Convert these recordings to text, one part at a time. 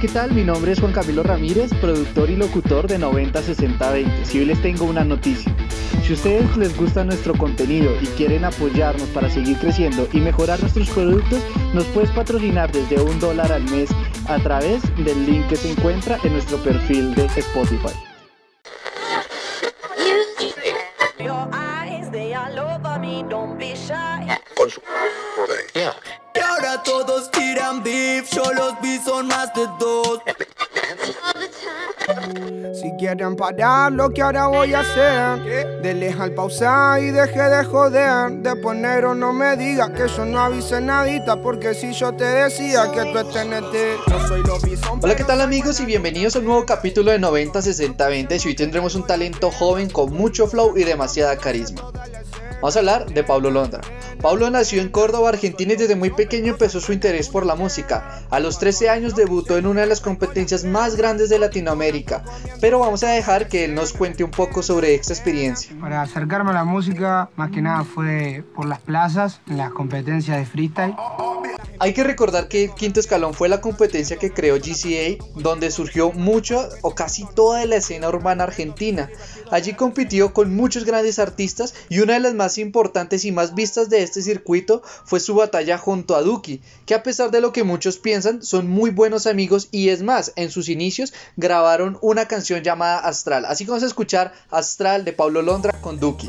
¿qué tal? Mi nombre es Juan Camilo Ramírez, productor y locutor de 906020. Si hoy les tengo una noticia. Si ustedes les gusta nuestro contenido y quieren apoyarnos para seguir creciendo y mejorar nuestros productos, nos puedes patrocinar desde un dólar al mes a través del link que se encuentra en nuestro perfil de Spotify. Si quieren parar lo que ahora voy a hacer, denle al pausar y deje de joder. Después negro no me diga que yo no avise nadita, porque si yo te decía que tú estés no soy lo. Hola, ¿qué tal amigos? Y bienvenidos a un nuevo capítulo de 90 60 20. Y hoy tendremos un talento joven con mucho flow y demasiada carisma. Vamos a hablar de Pablo Londra. Pablo nació en Córdoba, Argentina y desde muy pequeño empezó su interés por la música. A los 13 años debutó en una de las competencias más grandes de Latinoamérica, pero vamos a dejar que él nos cuente un poco sobre esta experiencia. Para acercarme a la música, más que nada fue por las plazas, las competencias de freestyle. Hay que recordar que Quinto Escalón fue la competencia que creó GCA, donde surgió mucho o casi toda la escena urbana argentina. Allí compitió con muchos grandes artistas y una de las más importantes y más vistas de este circuito fue su batalla junto a Duki, que a pesar de lo que muchos piensan, son muy buenos amigos y es más, en sus inicios grabaron una canción llamada Astral. Así que vamos a escuchar Astral de Pablo Londra con Duki.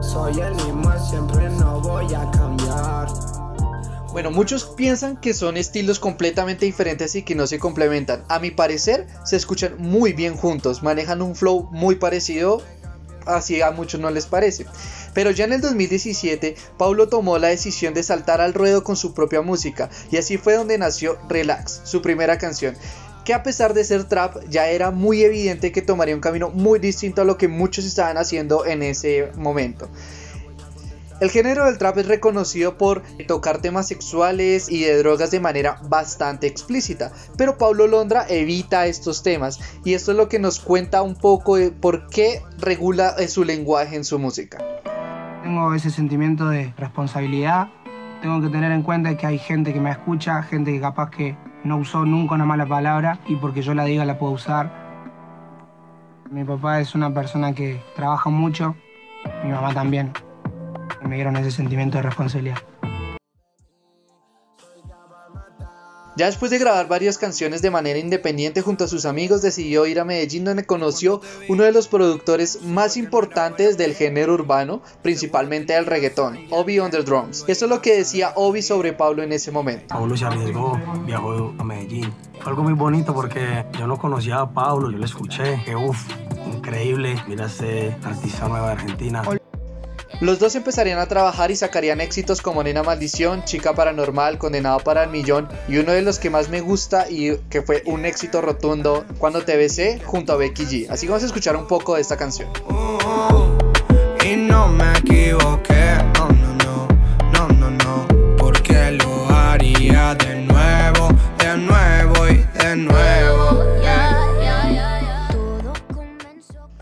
Soy el siempre, no voy a cambiar. Bueno, muchos piensan que son estilos completamente diferentes y que no se complementan. A mi parecer, se escuchan muy bien juntos, manejan un flow muy parecido, así a muchos no les parece. Pero ya en el 2017, Paulo tomó la decisión de saltar al ruedo con su propia música, y así fue donde nació Relax, su primera canción que a pesar de ser trap ya era muy evidente que tomaría un camino muy distinto a lo que muchos estaban haciendo en ese momento. El género del trap es reconocido por tocar temas sexuales y de drogas de manera bastante explícita, pero Pablo Londra evita estos temas y esto es lo que nos cuenta un poco de por qué regula su lenguaje en su música. Tengo ese sentimiento de responsabilidad, tengo que tener en cuenta que hay gente que me escucha, gente que capaz que no usó nunca una mala palabra y porque yo la diga la puedo usar. Mi papá es una persona que trabaja mucho, mi mamá también me dieron ese sentimiento de responsabilidad. Ya después de grabar varias canciones de manera independiente junto a sus amigos, decidió ir a Medellín donde conoció uno de los productores más importantes del género urbano, principalmente del reggaetón, Obi on the Drums. Esto es lo que decía Obi sobre Pablo en ese momento. Pablo se arriesgó, viajó a Medellín. Fue algo muy bonito porque yo no conocía a Pablo, yo le escuché, que uff, increíble, mira este artista nuevo de Argentina. Los dos empezarían a trabajar y sacarían éxitos como Nena Maldición, Chica Paranormal, Condenado para el Millón y uno de los que más me gusta y que fue un éxito rotundo, Cuando te besé, junto a Becky G. Así que vamos a escuchar un poco de esta canción. Y no me equivoqué,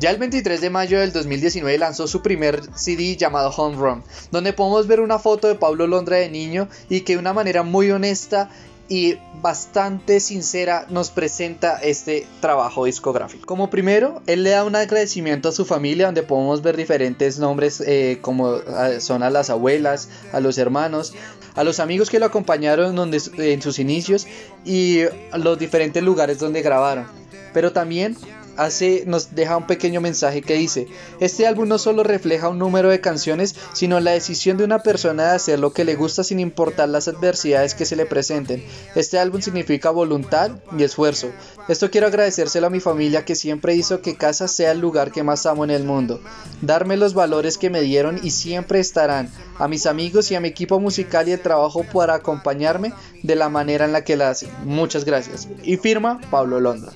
Ya el 23 de mayo del 2019 lanzó su primer CD llamado Home Run, donde podemos ver una foto de Pablo Londra de niño y que de una manera muy honesta y bastante sincera nos presenta este trabajo discográfico. Como primero, él le da un agradecimiento a su familia donde podemos ver diferentes nombres eh, como ah, son a las abuelas, a los hermanos, a los amigos que lo acompañaron donde, en sus inicios y los diferentes lugares donde grabaron. Pero también hace, nos deja un pequeño mensaje que dice, este álbum no solo refleja un número de canciones, sino la decisión de una persona de hacer lo que le gusta sin importar las adversidades que se le presenten. Este álbum significa voluntad y esfuerzo. Esto quiero agradecérselo a mi familia que siempre hizo que casa sea el lugar que más amo en el mundo. Darme los valores que me dieron y siempre estarán. A mis amigos y a mi equipo musical y el trabajo para acompañarme de la manera en la que la hacen. Muchas gracias. Y firma Pablo Londra.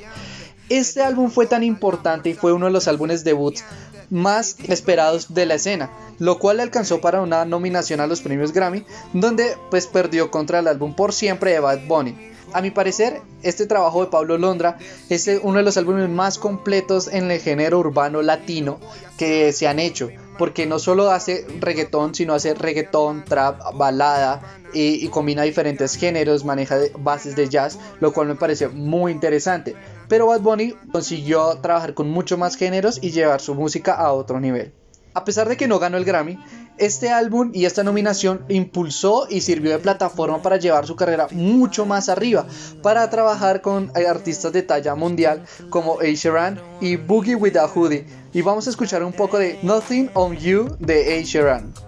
Este álbum fue tan importante y fue uno de los álbumes debuts más esperados de la escena, lo cual le alcanzó para una nominación a los premios Grammy, donde pues perdió contra el álbum Por Siempre de Bad Bunny. A mi parecer, este trabajo de Pablo Londra es uno de los álbumes más completos en el género urbano latino que se han hecho, porque no solo hace reggaetón, sino hace reggaetón, trap, balada y, combina diferentes géneros, maneja bases de jazz, lo cual me parece muy interesante. Pero Bad Bunny consiguió trabajar con mucho más géneros y llevar su música a otro nivel. A pesar de que no ganó el Grammy, este álbum y esta nominación impulsó y sirvió de plataforma para llevar su carrera mucho más arriba, para trabajar con artistas de talla mundial como A. Sheeran y Boogie with a Hoodie. Y vamos a escuchar un poco de Nothing on You de A. Sheeran.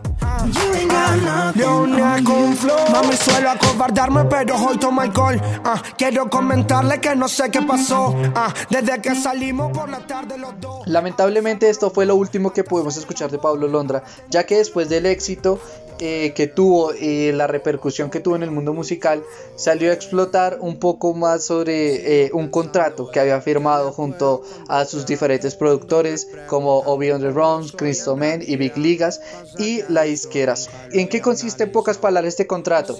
Mami suelo acobardarme, pero hoy tomo alcohol. Ah, quiero comentarle que no sé qué pasó. Ah, desde que salimos por la tarde los dos. Lamentablemente, esto fue lo último que pudimos escuchar de Pablo Londra, ya que después del éxito eh, que tuvo y la repercusión que tuvo en el mundo musical, salió a explotar un poco más sobre eh, un contrato que había firmado junto a sus diferentes productores como Obi on the Runs, Cristo Men y Big Ligas y La Isqueras. ¿En qué consiste en pocas palabras este contrato?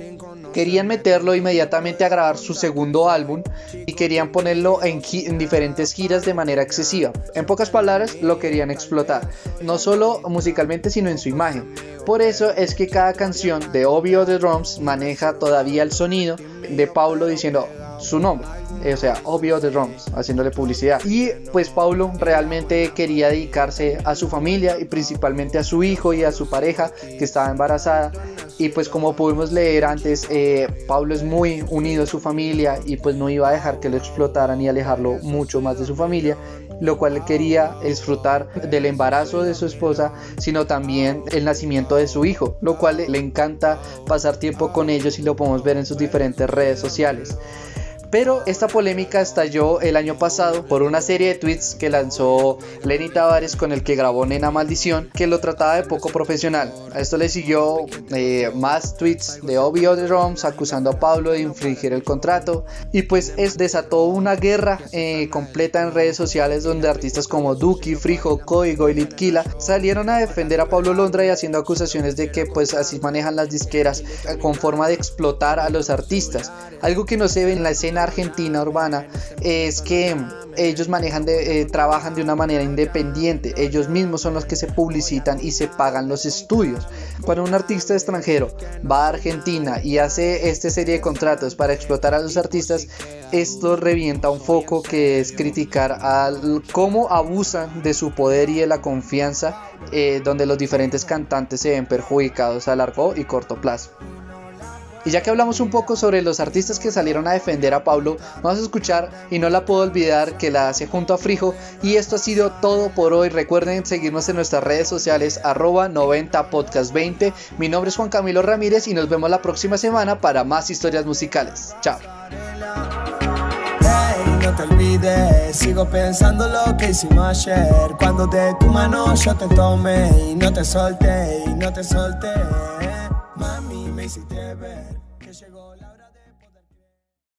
Querían meterlo inmediatamente a grabar su segundo álbum y querían ponerlo en, en diferentes giras de manera excesiva. En pocas palabras, lo querían explotar, no solo musicalmente, sino en su imagen. Por eso es que cada canción de Obvio de Drums maneja todavía el sonido de Paulo diciendo su nombre. O sea, obvio de Drums, haciéndole publicidad. Y pues Paulo realmente quería dedicarse a su familia y principalmente a su hijo y a su pareja que estaba embarazada. Y pues como pudimos leer antes, eh, Pablo es muy unido a su familia y pues no iba a dejar que lo explotaran y alejarlo mucho más de su familia lo cual quería disfrutar del embarazo de su esposa, sino también el nacimiento de su hijo, lo cual le encanta pasar tiempo con ellos y lo podemos ver en sus diferentes redes sociales. Pero esta polémica estalló el año pasado por una serie de tweets que lanzó Lenny Tavares con el que grabó Nena Maldición, que lo trataba de poco profesional. A esto le siguió eh, más tweets de Obvio de Roms acusando a Pablo de infringir el contrato. Y pues es, desató una guerra eh, completa en redes sociales donde artistas como Duki, Frijo, Código y Litkila salieron a defender a Pablo Londra y haciendo acusaciones de que pues así manejan las disqueras eh, con forma de explotar a los artistas. Algo que no se ve en la escena argentina urbana es que ellos manejan de, eh, trabajan de una manera independiente, ellos mismos son los que se publicitan y se pagan los estudios. Cuando un artista extranjero va a Argentina y hace esta serie de contratos para explotar a los artistas, esto revienta un foco que es criticar al cómo abusan de su poder y de la confianza eh, donde los diferentes cantantes se ven perjudicados a largo y corto plazo. Y ya que hablamos un poco sobre los artistas que salieron a defender a Pablo, vamos a escuchar y no la puedo olvidar que la hace junto a Frijo. Y esto ha sido todo por hoy. Recuerden seguirnos en nuestras redes sociales arroba 90podcast20. Mi nombre es Juan Camilo Ramírez y nos vemos la próxima semana para más historias musicales. Chao. Hiciste ver que llegó.